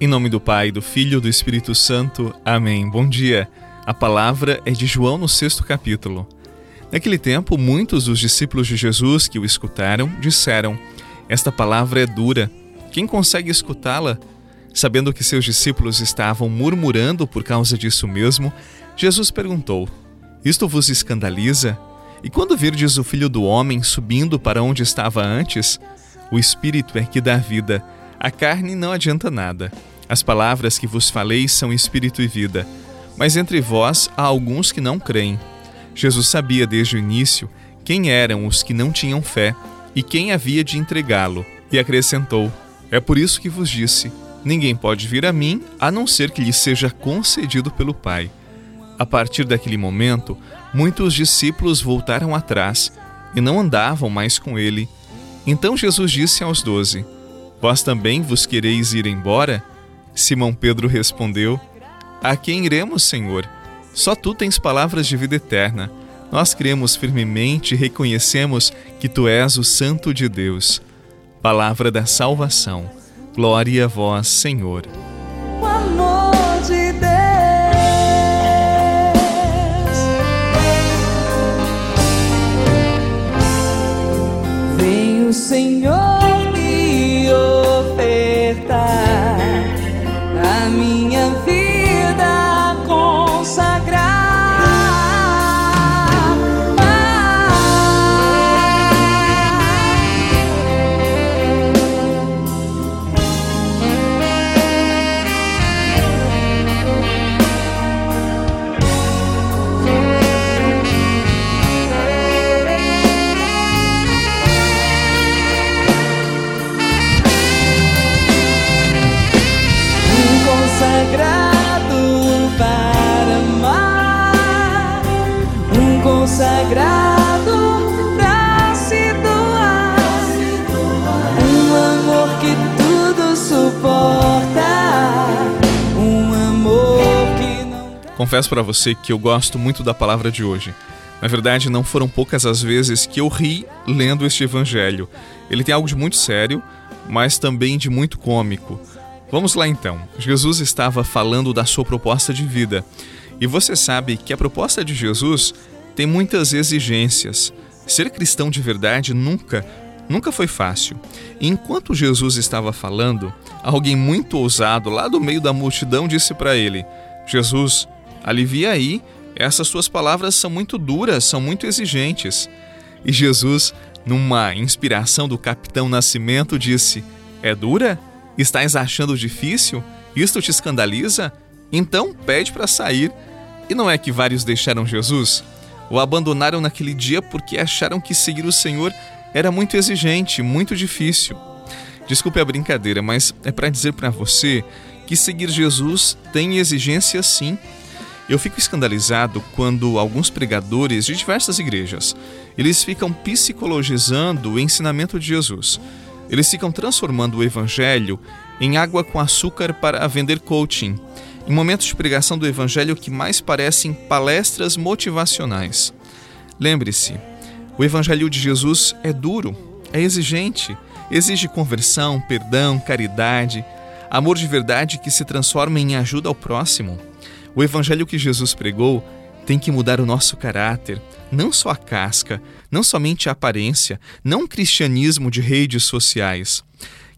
Em nome do Pai, do Filho e do Espírito Santo. Amém. Bom dia. A palavra é de João no sexto capítulo. Naquele tempo, muitos dos discípulos de Jesus que o escutaram disseram: Esta palavra é dura. Quem consegue escutá-la? Sabendo que seus discípulos estavam murmurando por causa disso mesmo, Jesus perguntou: Isto vos escandaliza? E quando virdes o filho do homem subindo para onde estava antes? O espírito é que dá vida, a carne não adianta nada. As palavras que vos falei são espírito e vida mas entre vós há alguns que não creem. Jesus sabia desde o início quem eram os que não tinham fé e quem havia de entregá-lo, e acrescentou: É por isso que vos disse: Ninguém pode vir a mim a não ser que lhe seja concedido pelo Pai. A partir daquele momento, muitos discípulos voltaram atrás e não andavam mais com ele. Então Jesus disse aos doze: Vós também vos quereis ir embora? Simão Pedro respondeu: a quem iremos, Senhor? Só tu tens palavras de vida eterna. Nós cremos firmemente e reconhecemos que tu és o Santo de Deus. Palavra da salvação. Glória a vós, Senhor. O amor de Deus. Vem Senhor. Confesso para você que eu gosto muito da palavra de hoje. Na verdade, não foram poucas as vezes que eu ri lendo este evangelho. Ele tem algo de muito sério, mas também de muito cômico. Vamos lá então. Jesus estava falando da sua proposta de vida. E você sabe que a proposta de Jesus tem muitas exigências. Ser cristão de verdade nunca, nunca foi fácil. E enquanto Jesus estava falando, alguém muito ousado lá do meio da multidão disse para ele: Jesus, Alivia aí, essas suas palavras são muito duras, são muito exigentes. E Jesus, numa inspiração do capitão Nascimento, disse: É dura? Estás achando difícil? Isto te escandaliza? Então pede para sair. E não é que vários deixaram Jesus? O abandonaram naquele dia porque acharam que seguir o Senhor era muito exigente, muito difícil. Desculpe a brincadeira, mas é para dizer para você que seguir Jesus tem exigência sim. Eu fico escandalizado quando alguns pregadores de diversas igrejas, eles ficam psicologizando o ensinamento de Jesus. Eles ficam transformando o evangelho em água com açúcar para vender coaching, em momentos de pregação do evangelho que mais parecem palestras motivacionais. Lembre-se, o evangelho de Jesus é duro, é exigente, exige conversão, perdão, caridade, amor de verdade que se transforma em ajuda ao próximo. O evangelho que Jesus pregou tem que mudar o nosso caráter, não só a casca, não somente a aparência, não um cristianismo de redes sociais.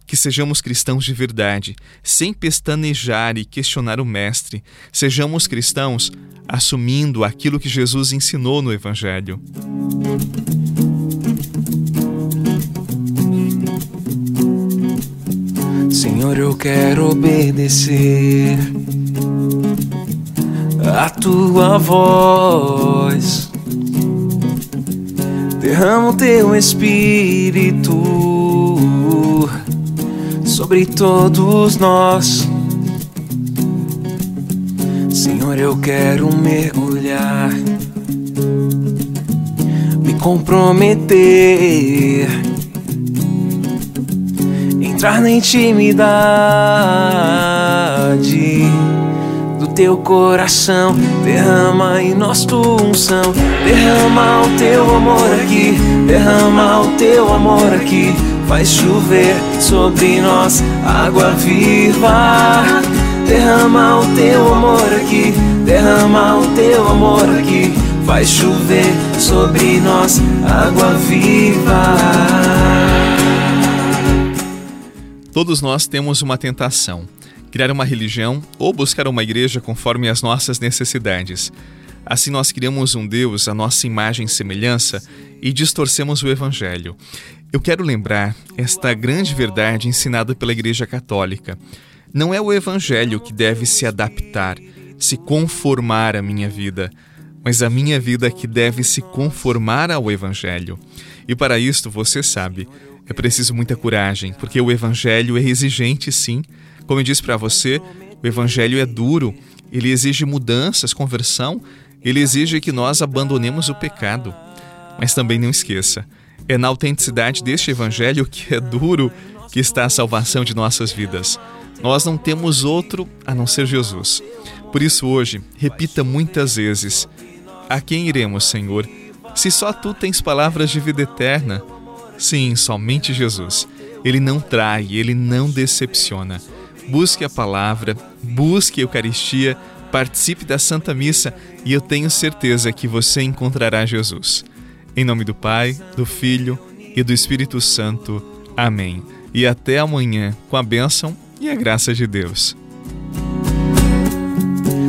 Que sejamos cristãos de verdade, sem pestanejar e questionar o Mestre. Sejamos cristãos assumindo aquilo que Jesus ensinou no Evangelho. Senhor, eu quero obedecer a tua voz. Derrama o teu espírito sobre todos nós. Senhor, eu quero mergulhar, me comprometer entrar na intimidade teu coração. Derrama em nós tua unção. Derrama o teu amor aqui. Derrama o teu amor aqui. Faz chover sobre nós água viva. Derrama o teu amor aqui. Derrama o teu amor aqui. Faz chover sobre nós água viva. Todos nós temos uma tentação: criar uma religião ou buscar uma igreja conforme as nossas necessidades. Assim, nós criamos um Deus à nossa imagem e semelhança e distorcemos o Evangelho. Eu quero lembrar esta grande verdade ensinada pela Igreja Católica. Não é o Evangelho que deve se adaptar, se conformar à minha vida, mas a minha vida que deve se conformar ao Evangelho. E para isto, você sabe, é preciso muita coragem, porque o Evangelho é exigente, sim. Como eu disse para você, o Evangelho é duro, ele exige mudanças, conversão, ele exige que nós abandonemos o pecado. Mas também não esqueça, é na autenticidade deste Evangelho que é duro que está a salvação de nossas vidas. Nós não temos outro a não ser Jesus. Por isso, hoje, repita muitas vezes: A quem iremos, Senhor? Se só tu tens palavras de vida eterna. Sim, somente Jesus. Ele não trai, ele não decepciona. Busque a palavra, busque a Eucaristia, participe da Santa Missa e eu tenho certeza que você encontrará Jesus. Em nome do Pai, do Filho e do Espírito Santo. Amém. E até amanhã, com a bênção e a graça de Deus.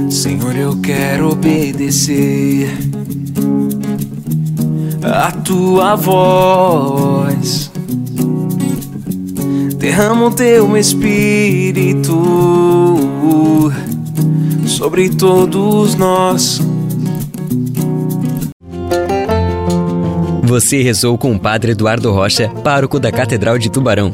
Senhor, eu quero obedecer a tua voz. Derrama o teu espírito sobre todos nós. Você rezou com o Padre Eduardo Rocha, pároco da Catedral de Tubarão.